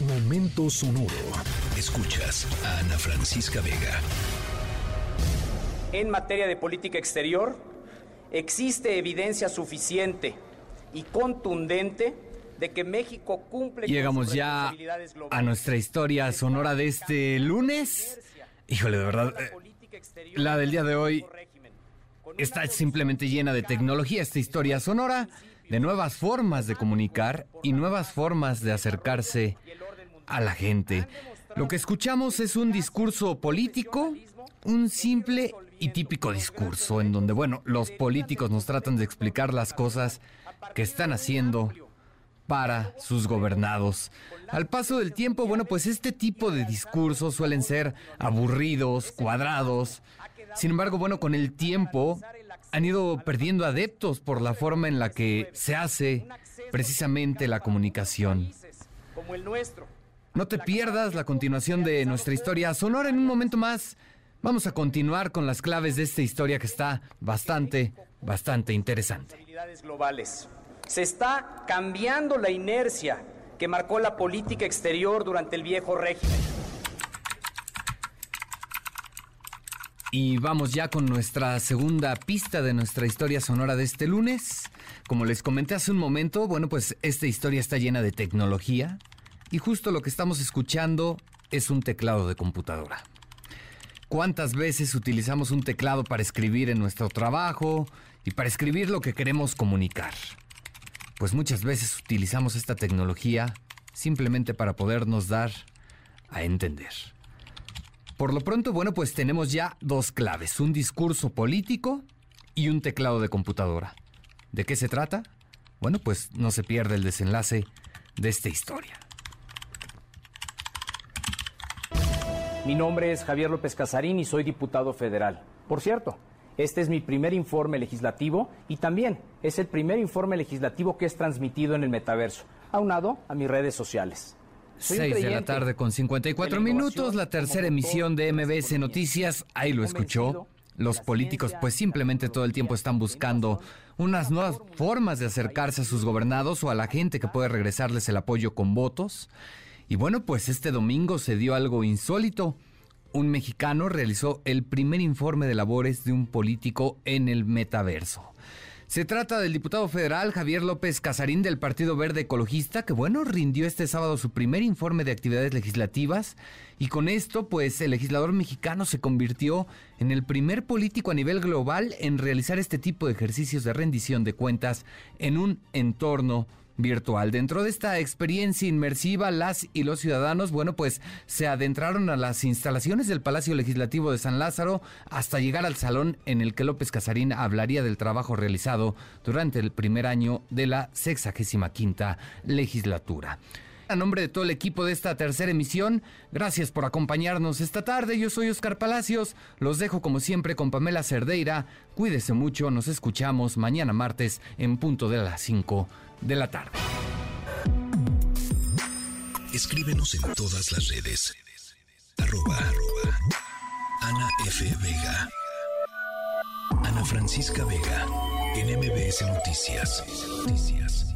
Momento sonoro. Escuchas a Ana Francisca Vega. En materia de política exterior, existe evidencia suficiente y contundente de que México cumple Llegamos ya a nuestra historia sonora de este lunes. Híjole, de verdad, eh, la del día de hoy está simplemente llena de tecnología, esta historia sonora, de nuevas formas de comunicar y nuevas formas de acercarse a la gente. Lo que escuchamos es un discurso político, un simple y típico discurso en donde, bueno, los políticos nos tratan de explicar las cosas que están haciendo para sus gobernados. Al paso del tiempo, bueno, pues este tipo de discursos suelen ser aburridos, cuadrados. Sin embargo, bueno, con el tiempo han ido perdiendo adeptos por la forma en la que se hace precisamente la comunicación. No te pierdas la continuación de nuestra historia sonora en un momento más. Vamos a continuar con las claves de esta historia que está bastante, bastante interesante. globales. Se está cambiando la inercia que marcó la política exterior durante el viejo régimen. Y vamos ya con nuestra segunda pista de nuestra historia sonora de este lunes. Como les comenté hace un momento, bueno, pues esta historia está llena de tecnología y justo lo que estamos escuchando es un teclado de computadora. ¿Cuántas veces utilizamos un teclado para escribir en nuestro trabajo y para escribir lo que queremos comunicar? Pues muchas veces utilizamos esta tecnología simplemente para podernos dar a entender. Por lo pronto, bueno, pues tenemos ya dos claves, un discurso político y un teclado de computadora. ¿De qué se trata? Bueno, pues no se pierde el desenlace de esta historia. Mi nombre es Javier López Casarín y soy diputado federal. Por cierto, este es mi primer informe legislativo y también es el primer informe legislativo que es transmitido en el metaverso, aunado a mis redes sociales. 6 de la tarde con 54 minutos, la tercera emisión de MBS Noticias, ahí lo escuchó. Los políticos pues simplemente todo el tiempo están buscando unas nuevas formas de acercarse a sus gobernados o a la gente que puede regresarles el apoyo con votos. Y bueno, pues este domingo se dio algo insólito. Un mexicano realizó el primer informe de labores de un político en el metaverso. Se trata del diputado federal Javier López Casarín del Partido Verde Ecologista, que bueno, rindió este sábado su primer informe de actividades legislativas y con esto pues el legislador mexicano se convirtió en el primer político a nivel global en realizar este tipo de ejercicios de rendición de cuentas en un entorno virtual. Dentro de esta experiencia inmersiva, las y los ciudadanos, bueno, pues se adentraron a las instalaciones del Palacio Legislativo de San Lázaro hasta llegar al salón en el que López Casarín hablaría del trabajo realizado durante el primer año de la 65 quinta legislatura. A nombre de todo el equipo de esta tercera emisión, gracias por acompañarnos esta tarde. Yo soy Oscar Palacios. Los dejo como siempre con Pamela Cerdeira. Cuídese mucho. Nos escuchamos mañana martes en punto de las 5 de la tarde. Escríbenos en todas las redes. Arroba, Ana F. Vega. Ana Francisca Vega. En MBS Noticias. Noticias.